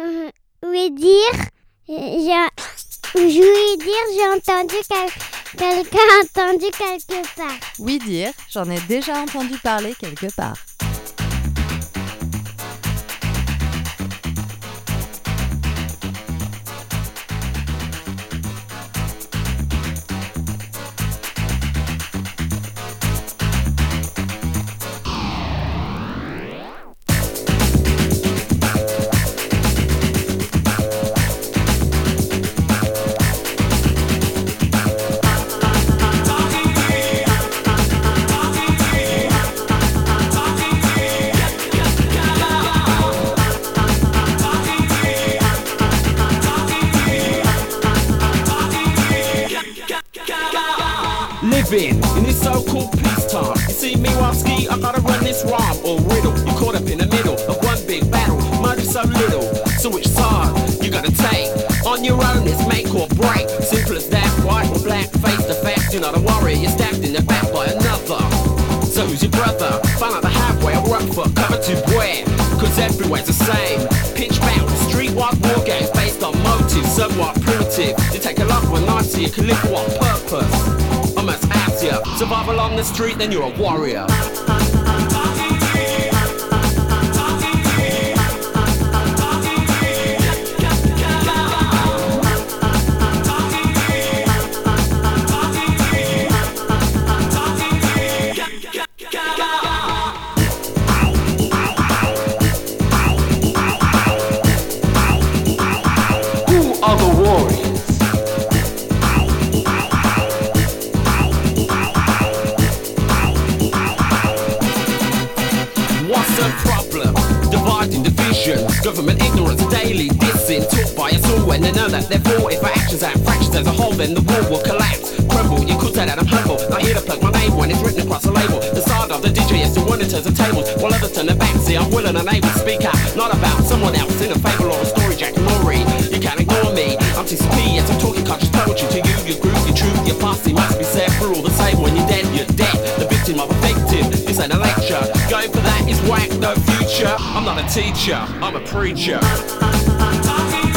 Euh, oui, dire. J'ai, je voulais dire, j'ai entendu quel- quelqu'un entendu quelque part. Oui dire, j'en ai déjà entendu parler quelque part. Same. Pitch streetwise war games based on motives, somewhat primitive. You take a of a knife so you can live what purpose? Almost as ya. Survival on the street, then you're a warrior. Fractions as a whole, then the world will collapse. Crumble, you could say that I'm humble. Not here to plug my name when it's written across the label. The side of the DJ is the one turns the tables, while others turn their back. See, I'm willing and able to speak out, not about someone else in a fable or a story, Jackanory. You can't ignore me. I'm TCP, yes, I'm talking conscious poetry to you. Your group, your truth, your posse must be set. We're all the same when you're dead, you're dead. The victim of a victim. This ain't a lecture. Going for that is whack, no future. I'm not a teacher, I'm a preacher. Who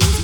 You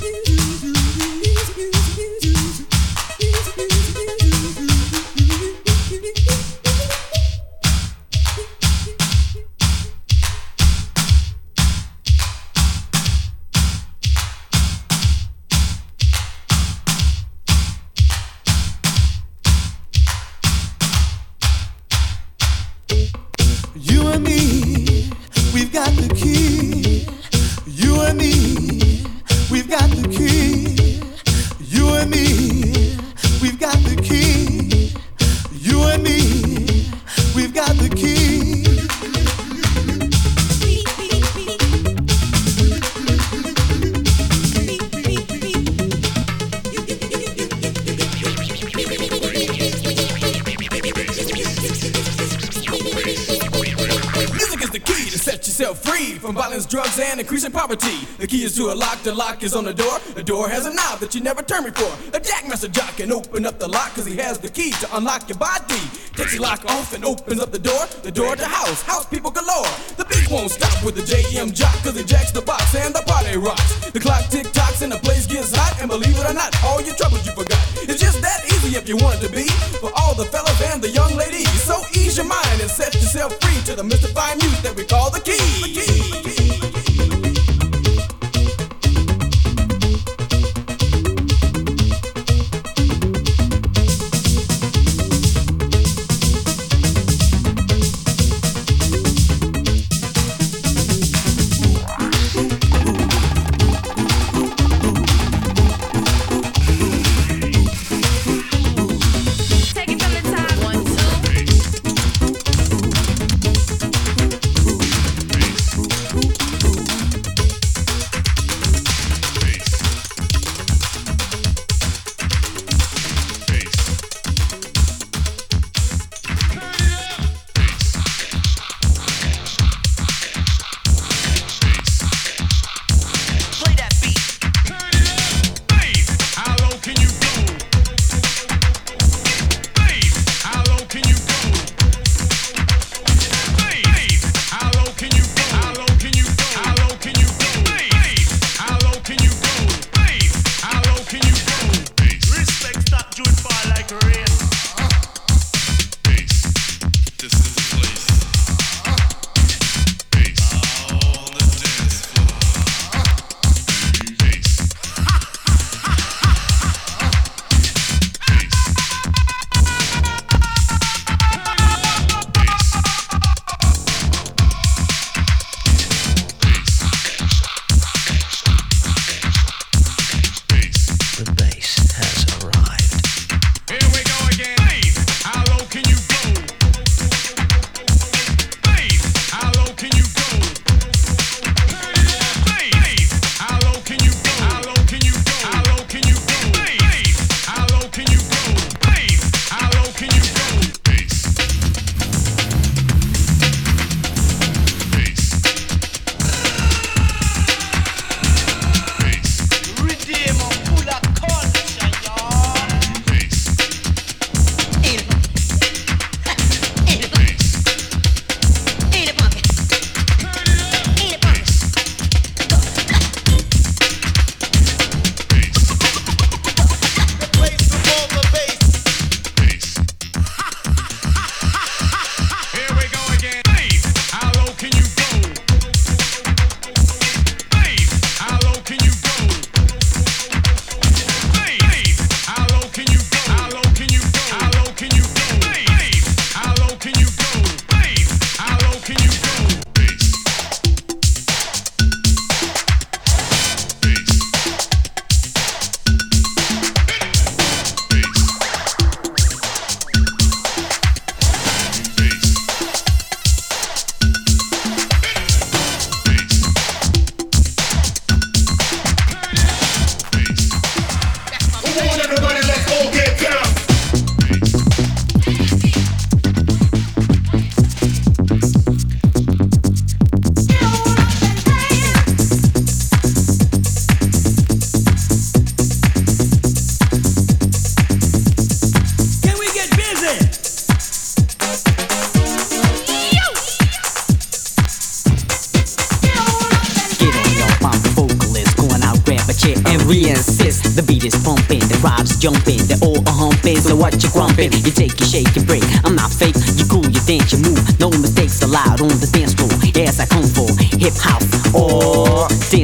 the lock is on the door. The door has a knob that you never turn before. A jackmaster jock can open up the lock because he has the key to unlock your body. Takes the lock off and opens up the door, the door to house, house people galore. The beat won't stop with the JM jock because he jacks the box and the party rocks. The clock tick tocks and the place gets hot, and believe it or not, all your troubles you forgot. It's just that easy if you want to be for all the fellas and the young ladies. So ease your mind and set yourself free to the mystifying music that we call. The key.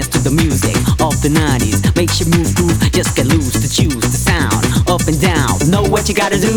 To the music of the 90s. Makes you move, groove, just get loose to choose the sound. Up and down, know what you gotta do.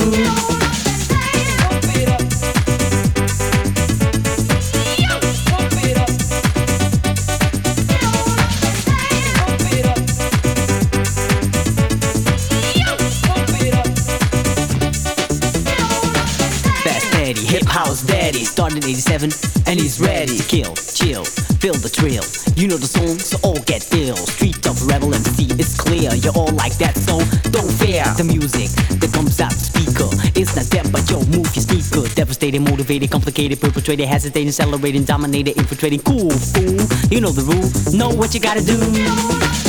Like that, so don't fear the music that comes out the speaker. It's not that, but yo, move your sneaker. Devastating, motivated, complicated, perpetrated, hesitating, accelerating, dominated, infiltrating, cool fool. You know the rule, know what you gotta do.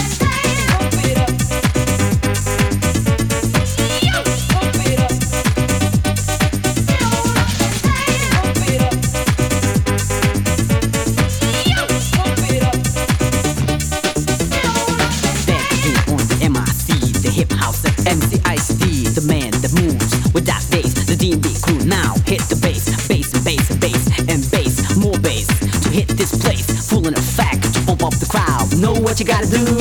You gotta do.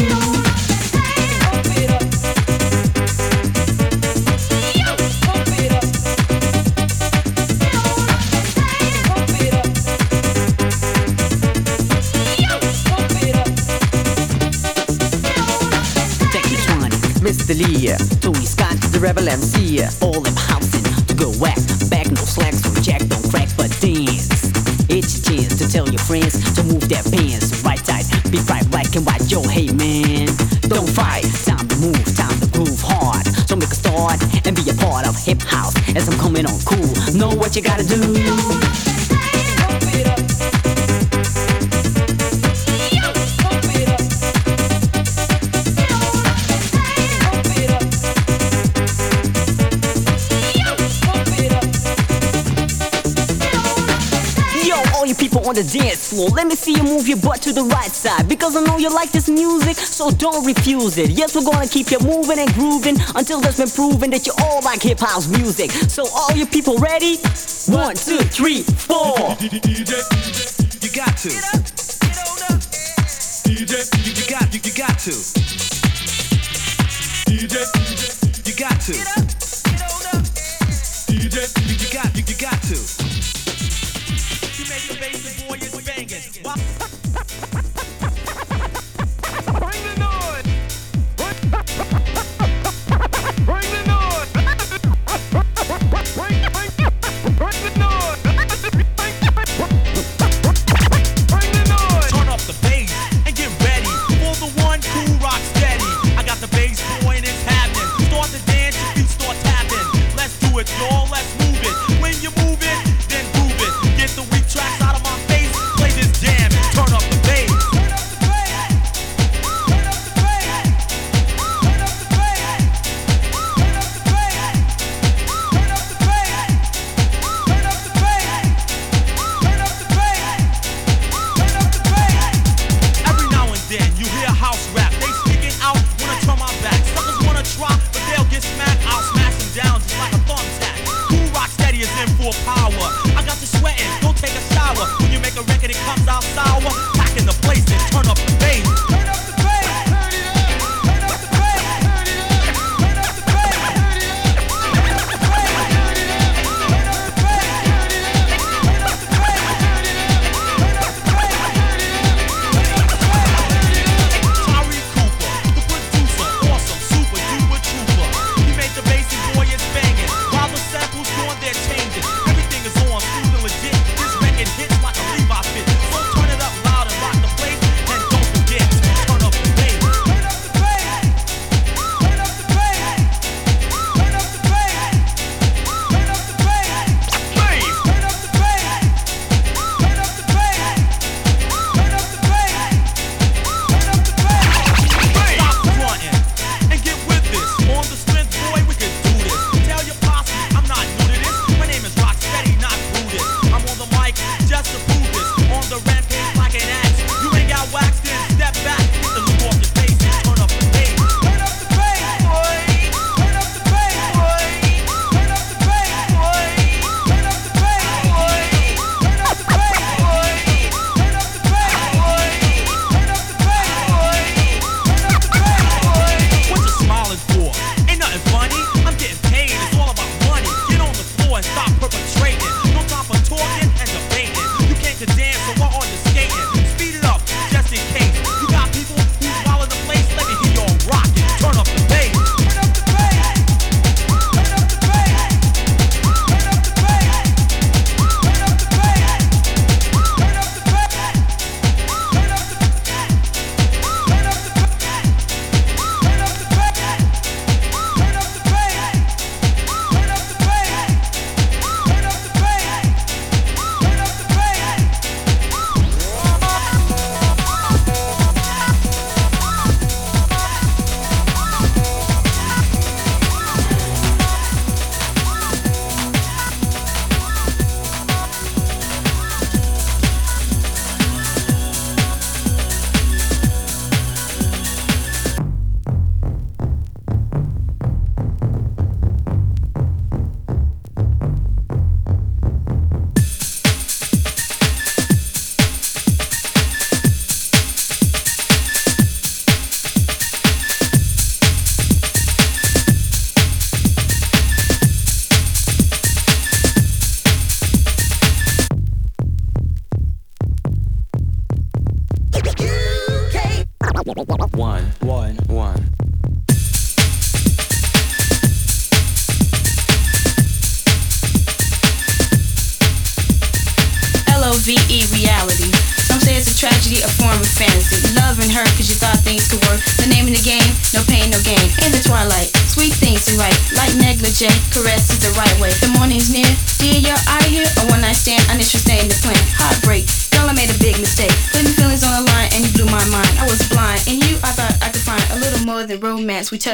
Dance let me see you move your butt to the right side. Because I know you like this music, so don't refuse it. Yes, we're gonna keep you moving and grooving until it's been proven that you all like hip house music. So, all you people ready? One, two, three, four. DJ, you got to. DJ, you, got, you, got to. DJ, you got to. DJ, you, you got, you, you got to.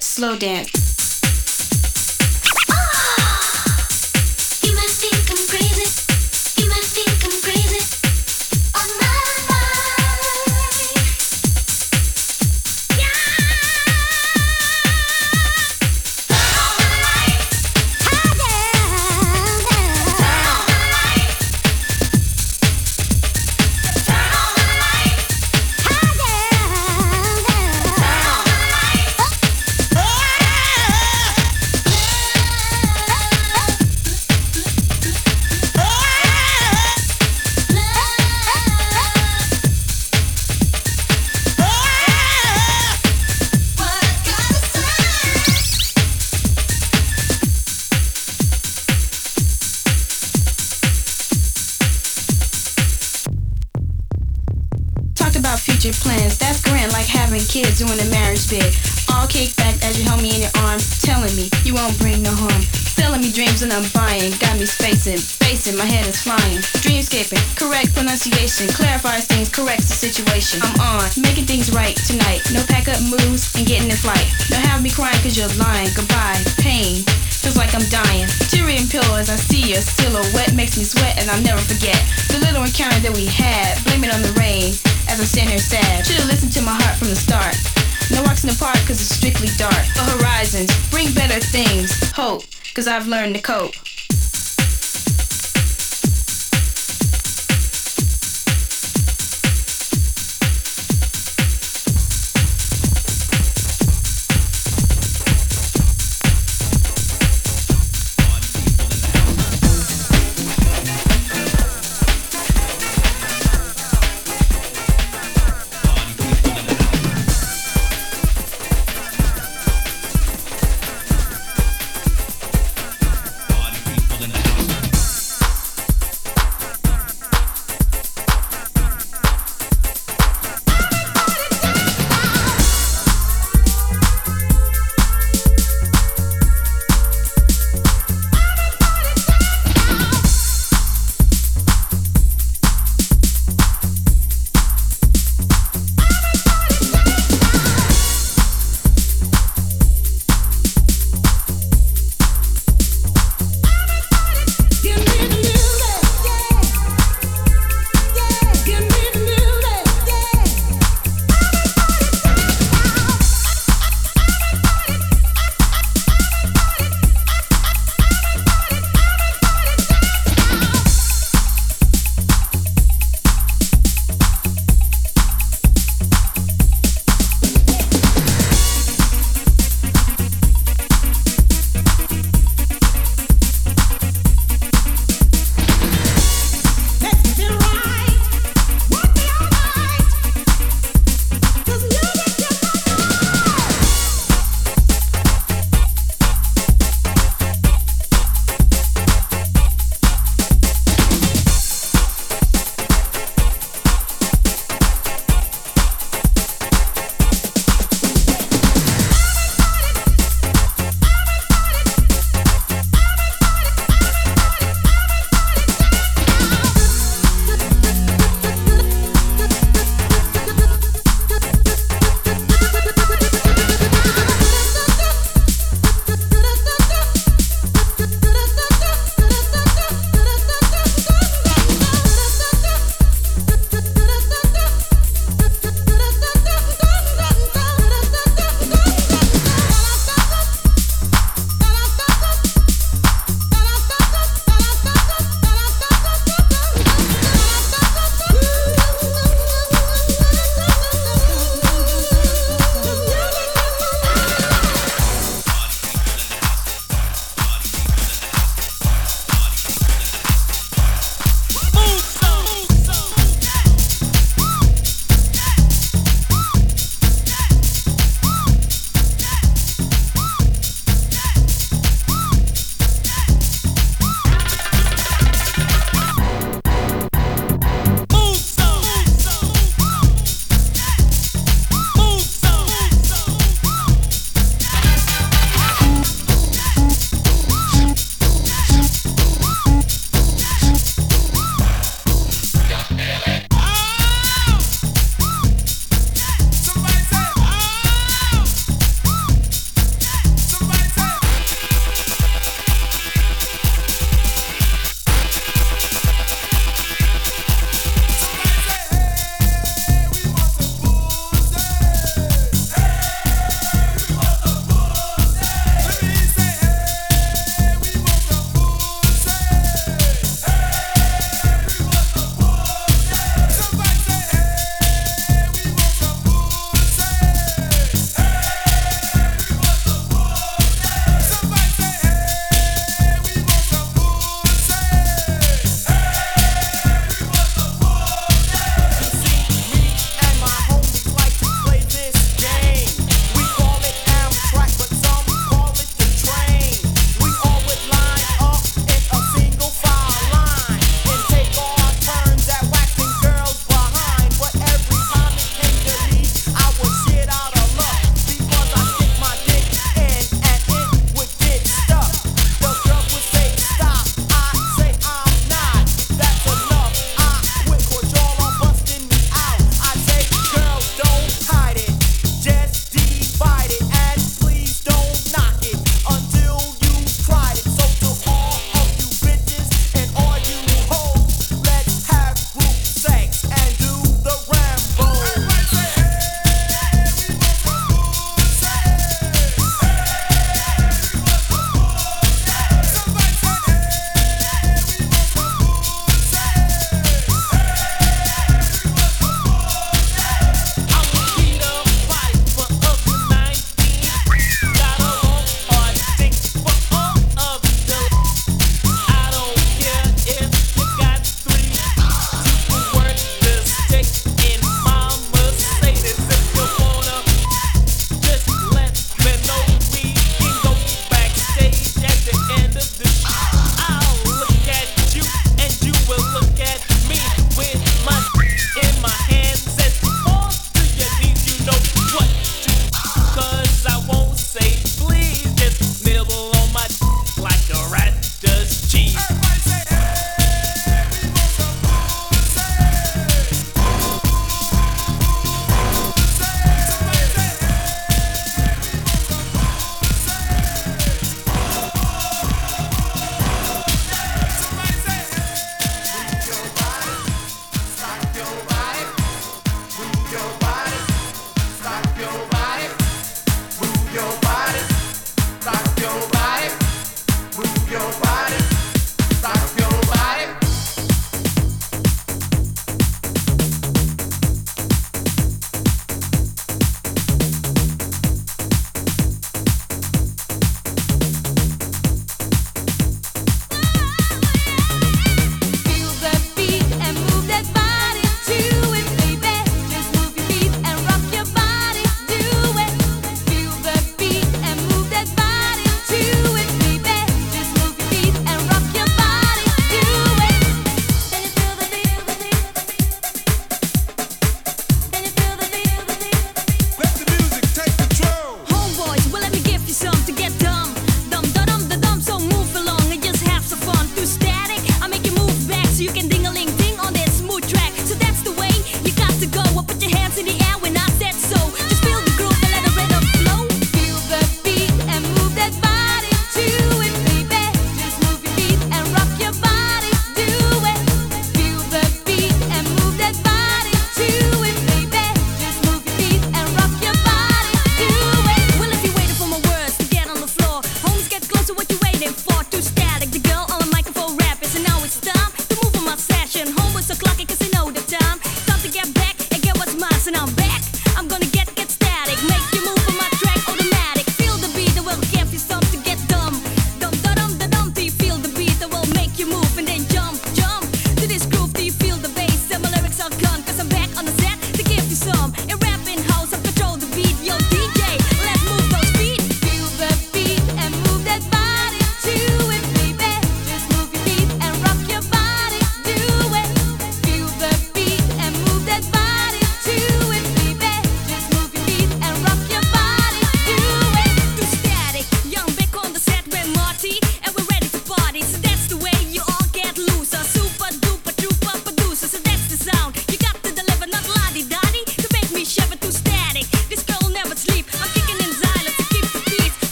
slow dance. you're. Goodbye, pain. Feels like I'm dying. Teary and pure as I see your silhouette makes me sweat and I'll never forget the little encounter that we had. Blame it on the rain as I stand here sad. Should've listened to my heart from the start. No walks in the park cause it's strictly dark. The horizons bring better things. Hope, cause I've learned to cope.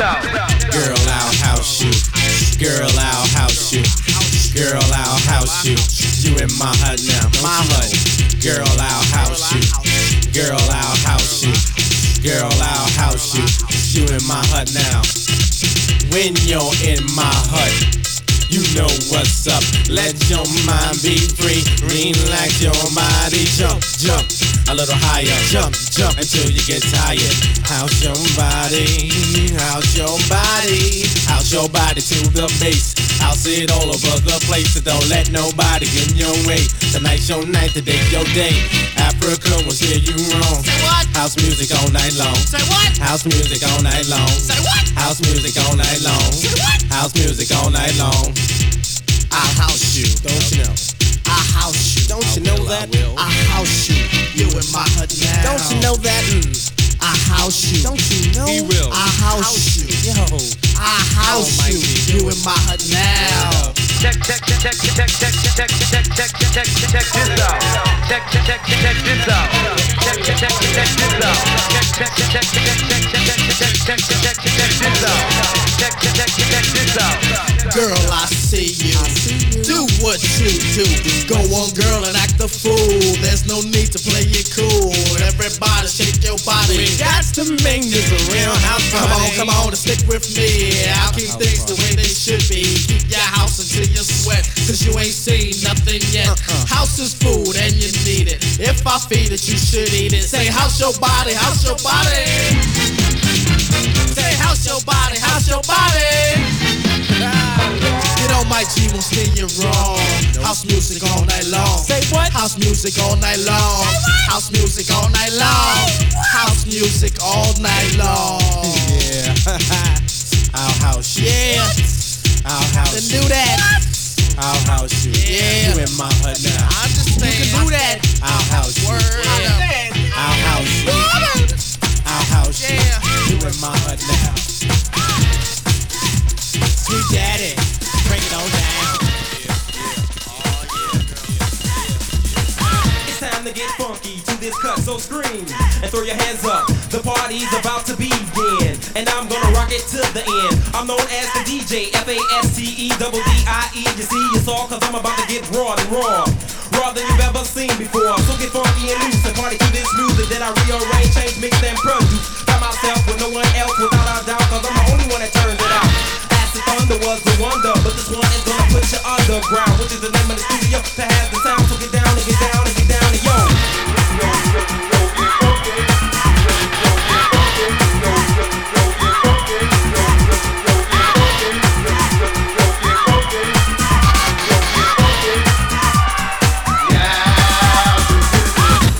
Out. Girl, I'll house you. Girl, I'll house you. Girl, I'll house you. You in my hut now, my hut. Girl, I'll house you. Girl, I'll house you. Girl, I'll house you. You in my hut now. When you're in my hut, you know what's up. Let your mind be free. Relax your body. Jump, jump. A little higher. Jump, jump until you get tired. House your body. House your body. House your body to the base. House it all over the place. So don't let nobody get in your way. Tonight's your night, today's your day. Afrika will steer you wrong. Say what? House music all night long. Say what? House music all night long. Say what? House music all night long. Say what? House music all night long. I'll house you. Don't you know? I house you. Don't you know that? I house you. You in my hut now. Don't you know that? Mm. I house you. Don't you know? He will. I house, you. Yo. I house you. You in my hut now. Check, check, check, check, check, check, check, check, check, check, check, check this out. Check, check, check, check this out. Check, check, check, check this out. Check, check, check, check, check, check, check, check, check, check, check this out. Check, check, check, check this out. Girl, I see you. Do what you do. Go on, girl, and act a fool. There's no need to play it cool. Everybody shake your body. We got to make this a real house party. Come on, come on, and stick with me. I'll keep things the way they should be. Keep your house until you sweat, cause you ain't seen nothing yet. Uh-uh. House is food and you need it. If I feed it, you should eat it. Say, house your body, house your body. Say, house your body, house your body. Ah. You know Mike G won't steer you wrong. House music all night long. Say what? House music all night long. House music all night long. House music all night long. Yeah. House you. Yeah. I'll house you. do that. I'll house you. Yeah. You in my hut now. I understand. You can do that. I'll house you. Word. Yeah. I'll house you. I'll house you. You in my hut now. Sweet daddy, bring it on down. Time to get funky to this cut, so scream and throw your hands up. The party's about to begin, and I'm gonna rock it to the end. I'm known as the DJ, F A S T E double D I E. You see, it's all cause I'm about to get raw and raw. Raw than you've ever seen before. So get funky and loose and party to this music that I rearrange, change, mix, and produce. By myself with no one else, without a doubt, cause I'm the only one that turns it out you under was the wonder, but this one is gonna put you underground, which is the name of the studio to have the sound. So get down and get down and get down and yo.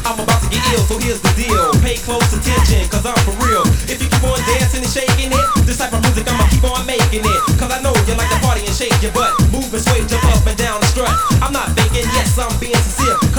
I'm about to get ill, so here's the deal. Pay close attention, cause I'm for real. If you keep on dancing and shaking it, this type of keep on making it. Cause I know you like to party and shake your butt. Move and sway, jump up and down the strut. I'm not faking, yes, I'm being sincere.